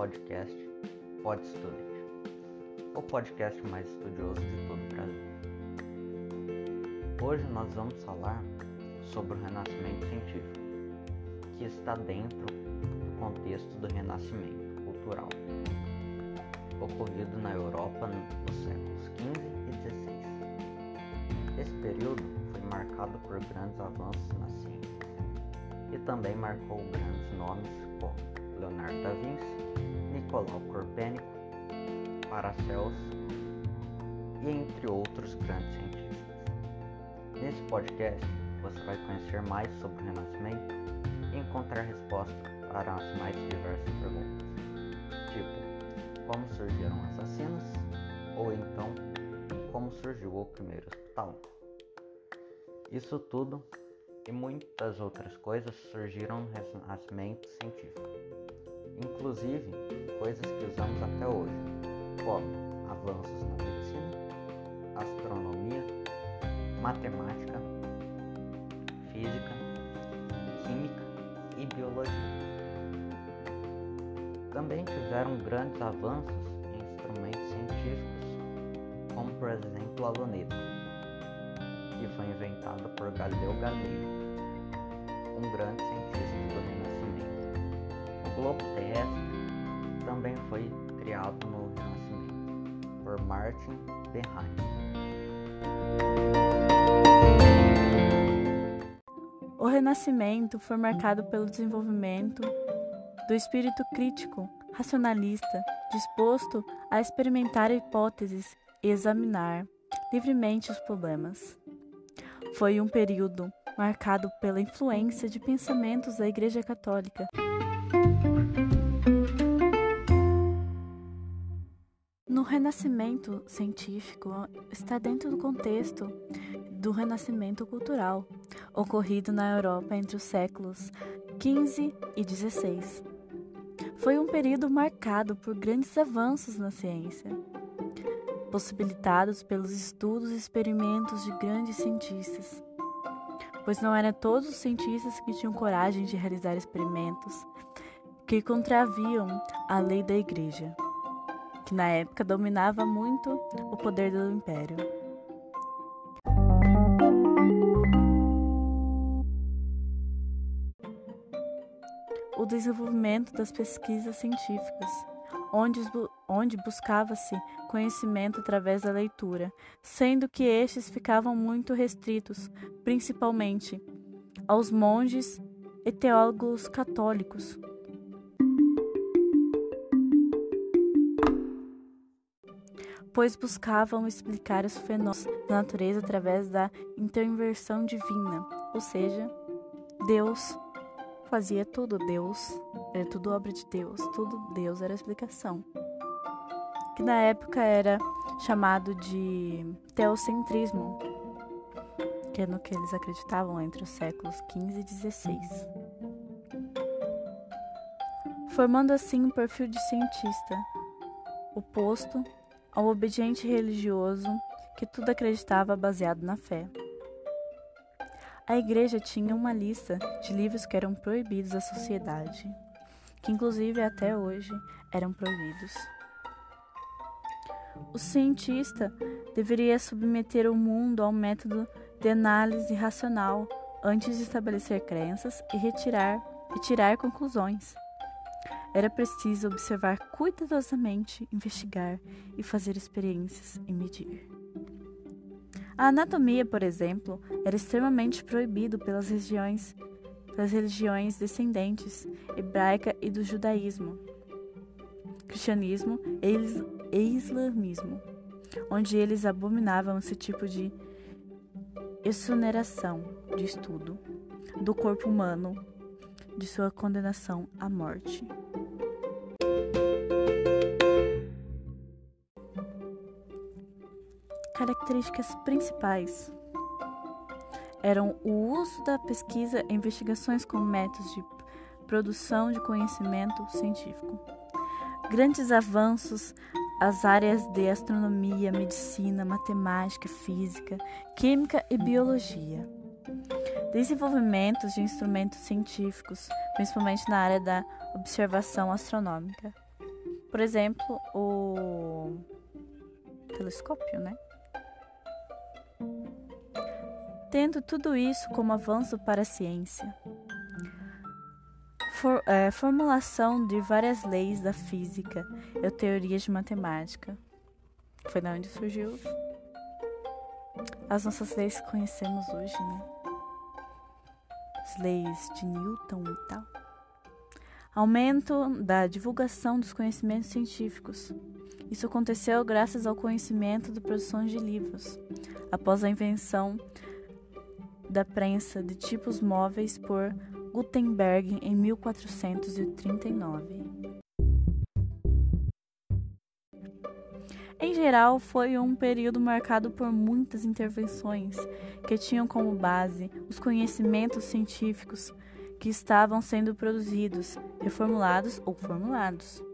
podcast Pod Student, o podcast mais estudioso de todo o Brasil. Hoje nós vamos falar sobre o Renascimento científico, que está dentro do contexto do Renascimento cultural, ocorrido na Europa nos séculos XV e XVI. Esse período foi marcado por grandes avanços na ciência e também marcou grandes nomes como Leonardo da Vinci, Nicolau Copérnico, Paracelso e entre outros grandes cientistas. Nesse podcast você vai conhecer mais sobre o Renascimento e encontrar respostas para as mais diversas perguntas, tipo como surgiram as ou então como surgiu o primeiro hospital. Isso tudo e muitas outras coisas surgiram no Renascimento científico, inclusive coisas que usamos até hoje, como avanços na medicina, astronomia, matemática, física, química e biologia. Também tiveram grandes avanços em instrumentos científicos, como por exemplo a luneta, que foi inventada por Galileu Galilei, um grande cientista do Renascimento. O globo terrestre também foi criado no Renascimento por Martin Benheim. O Renascimento foi marcado pelo desenvolvimento do espírito crítico, racionalista, disposto a experimentar hipóteses e examinar livremente os problemas. Foi um período marcado pela influência de pensamentos da Igreja Católica. No Renascimento científico está dentro do contexto do Renascimento cultural, ocorrido na Europa entre os séculos XV e XVI. Foi um período marcado por grandes avanços na ciência, possibilitados pelos estudos e experimentos de grandes cientistas, pois não eram todos os cientistas que tinham coragem de realizar experimentos que contraviam a lei da Igreja, que na época dominava muito o poder do império. O desenvolvimento das pesquisas científicas, onde, onde buscava-se conhecimento através da leitura, sendo que estes ficavam muito restritos, principalmente aos monges e teólogos católicos. Pois buscavam explicar os fenômenos da natureza através da intervenção divina, ou seja, Deus fazia tudo, Deus era tudo obra de Deus, tudo Deus era a explicação. Que na época era chamado de teocentrismo, que é no que eles acreditavam entre os séculos XV e XVI. Formando assim um perfil de cientista, oposto ao obediente religioso que tudo acreditava baseado na fé. A igreja tinha uma lista de livros que eram proibidos à sociedade, que inclusive até hoje eram proibidos. O cientista deveria submeter o mundo ao método de análise racional antes de estabelecer crenças e retirar e tirar conclusões. Era preciso observar cuidadosamente, investigar e fazer experiências e medir. A anatomia, por exemplo, era extremamente proibido pelas regiões, pelas religiões descendentes hebraica e do judaísmo, cristianismo e islamismo, onde eles abominavam esse tipo de exoneração de estudo do corpo humano, de sua condenação à morte. Características principais eram o uso da pesquisa e investigações como métodos de produção de conhecimento científico, grandes avanços às áreas de astronomia, medicina, matemática, física, química e biologia, desenvolvimentos de instrumentos científicos, principalmente na área da observação astronômica, Por exemplo, o telescópio, né? Tendo tudo isso como avanço para a ciência, For, é, formulação de várias leis da física e teorias de matemática. Foi da onde surgiu as nossas leis que conhecemos hoje, né? As leis de Newton e tal. Aumento da divulgação dos conhecimentos científicos. Isso aconteceu graças ao conhecimento da produção de livros, após a invenção da prensa de tipos móveis por Gutenberg em 1439. Em geral, foi um período marcado por muitas intervenções que tinham como base os conhecimentos científicos que estavam sendo produzidos, reformulados ou formulados.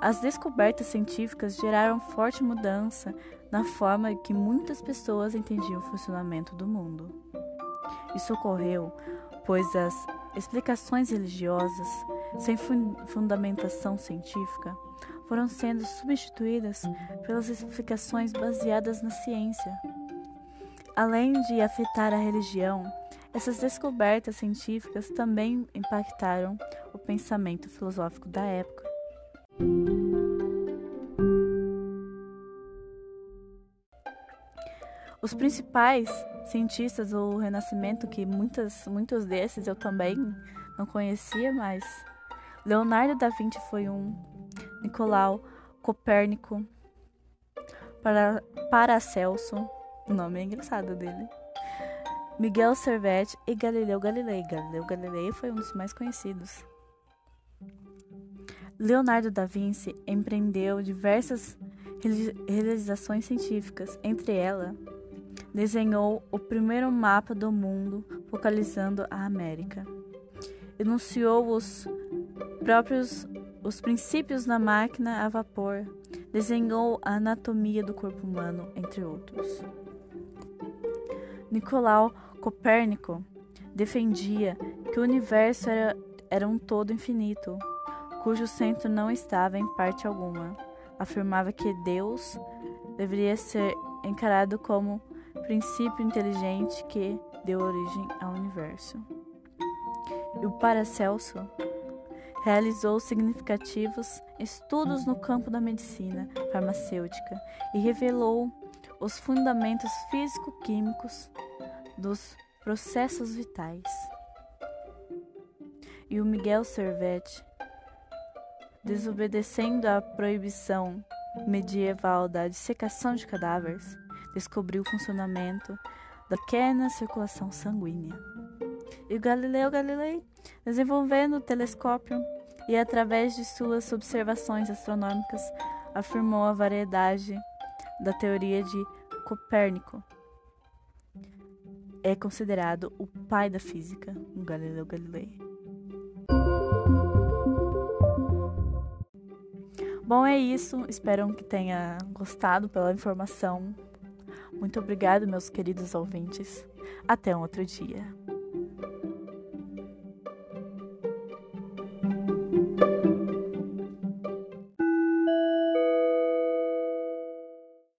As descobertas científicas geraram forte mudança na forma que muitas pessoas entendiam o funcionamento do mundo. Isso ocorreu pois as explicações religiosas, sem fundamentação científica, foram sendo substituídas pelas explicações baseadas na ciência. Além de afetar a religião, essas descobertas científicas também impactaram o pensamento filosófico da época. Os principais cientistas do Renascimento, que muitas, muitos desses eu também não conhecia, mas Leonardo da Vinci foi um, Nicolau Copérnico, para Paracelso, o nome é engraçado dele, Miguel Servet e Galileu Galilei. Galileu Galilei foi um dos mais conhecidos. Leonardo da Vinci empreendeu diversas realizações científicas, entre elas desenhou o primeiro mapa do mundo focalizando a América. Enunciou os próprios os princípios da máquina a vapor, desenhou a anatomia do corpo humano, entre outros. Nicolau Copérnico defendia que o universo era, era um todo infinito, cujo centro não estava em parte alguma. Afirmava que Deus deveria ser encarado como princípio inteligente que deu origem ao universo. E o Paracelso realizou significativos estudos no campo da medicina farmacêutica e revelou os fundamentos físico-químicos dos processos vitais. E o Miguel Servet, desobedecendo à proibição medieval da dissecação de cadáveres, descobriu o funcionamento da pequena circulação sanguínea. E o Galileu Galilei, desenvolvendo o telescópio e através de suas observações astronômicas, afirmou a variedade da teoria de Copérnico. É considerado o pai da física, o Galileu Galilei. Bom, é isso. Espero que tenha gostado pela informação. Muito obrigado, meus queridos ouvintes. Até um outro dia.